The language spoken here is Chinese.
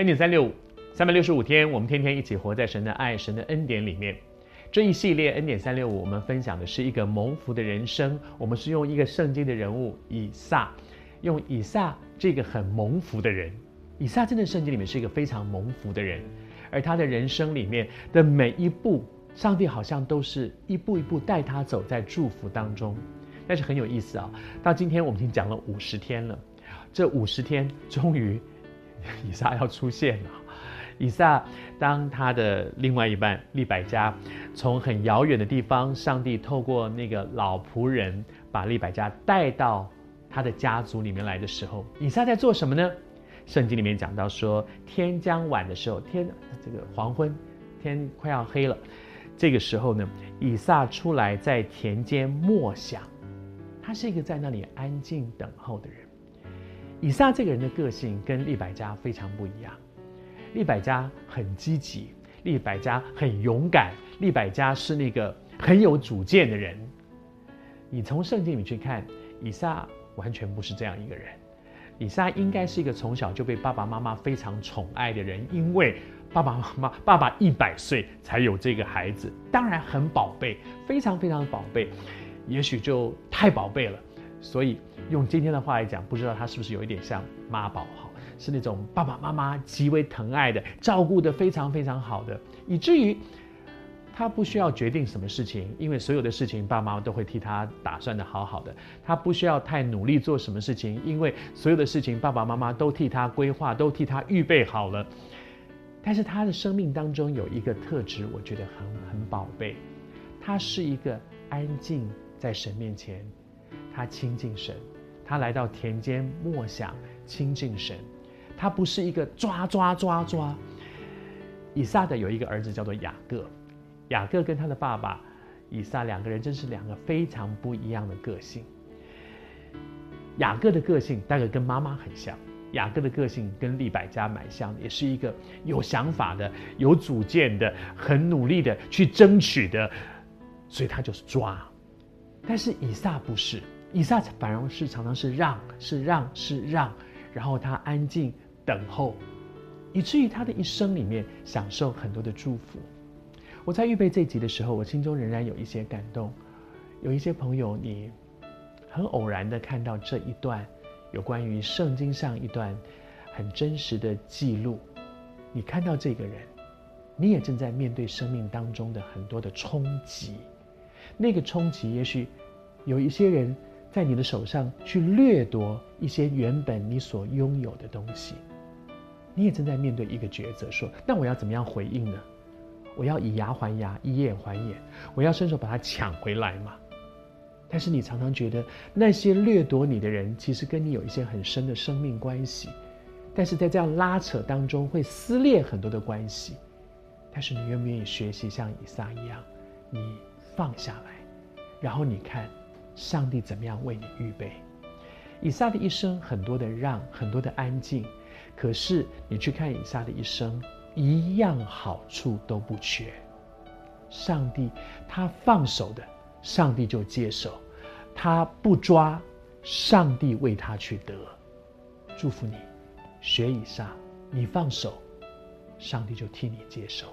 恩典三六五，三百六十五天，我们天天一起活在神的爱、神的恩典里面。这一系列恩典三六五，我们分享的是一个蒙福的人生。我们是用一个圣经的人物以撒，用以撒这个很蒙福的人。以撒真的圣经里面是一个非常蒙福的人，而他的人生里面的每一步，上帝好像都是一步一步带他走在祝福当中。但是很有意思啊，到今天我们已经讲了五十天了，这五十天终于。以撒要出现了。以撒当他的另外一半利百加从很遥远的地方，上帝透过那个老仆人把利百加带到他的家族里面来的时候，以撒在做什么呢？圣经里面讲到说，天将晚的时候，天这个黄昏，天快要黑了，这个时候呢，以撒出来在田间默想，他是一个在那里安静等候的人。以撒这个人的个性跟利百加非常不一样。利百加很积极，利百加很勇敢，利百加是那个很有主见的人。你从圣经里去看，以撒完全不是这样一个人。以撒应该是一个从小就被爸爸妈妈非常宠爱的人，因为爸爸妈妈爸爸一百岁才有这个孩子，当然很宝贝，非常非常宝贝，也许就太宝贝了。所以用今天的话来讲，不知道他是不是有一点像妈宝哈，是那种爸爸妈妈极为疼爱的，照顾得非常非常好的，以至于他不需要决定什么事情，因为所有的事情爸妈妈都会替他打算得好好的。他不需要太努力做什么事情，因为所有的事情爸爸妈妈都替他规划，都替他预备好了。但是他的生命当中有一个特质，我觉得很很宝贝，他是一个安静在神面前。他亲近神，他来到田间默想亲近神，他不是一个抓抓抓抓。以撒的有一个儿子叫做雅各，雅各跟他的爸爸以撒两个人真是两个非常不一样的个性。雅各的个性大概跟妈妈很像，雅各的个性跟利百加蛮像，也是一个有想法的、有主见的、很努力的去争取的，所以他就是抓。但是以撒不是。以撒反而是常常是让，是让，是让，然后他安静等候，以至于他的一生里面享受很多的祝福。我在预备这集的时候，我心中仍然有一些感动。有一些朋友，你很偶然的看到这一段有关于圣经上一段很真实的记录，你看到这个人，你也正在面对生命当中的很多的冲击。那个冲击，也许有一些人。在你的手上去掠夺一些原本你所拥有的东西，你也正在面对一个抉择，说：那我要怎么样回应呢？我要以牙还牙，以眼还眼，我要伸手把它抢回来吗？但是你常常觉得那些掠夺你的人，其实跟你有一些很深的生命关系，但是在这样拉扯当中会撕裂很多的关系。但是你愿不愿意学习像以撒一样，你放下来，然后你看。上帝怎么样为你预备？以撒的一生很多的让，很多的安静，可是你去看以撒的一生，一样好处都不缺。上帝他放手的，上帝就接手；他不抓，上帝为他去得。祝福你，学以撒，你放手，上帝就替你接手。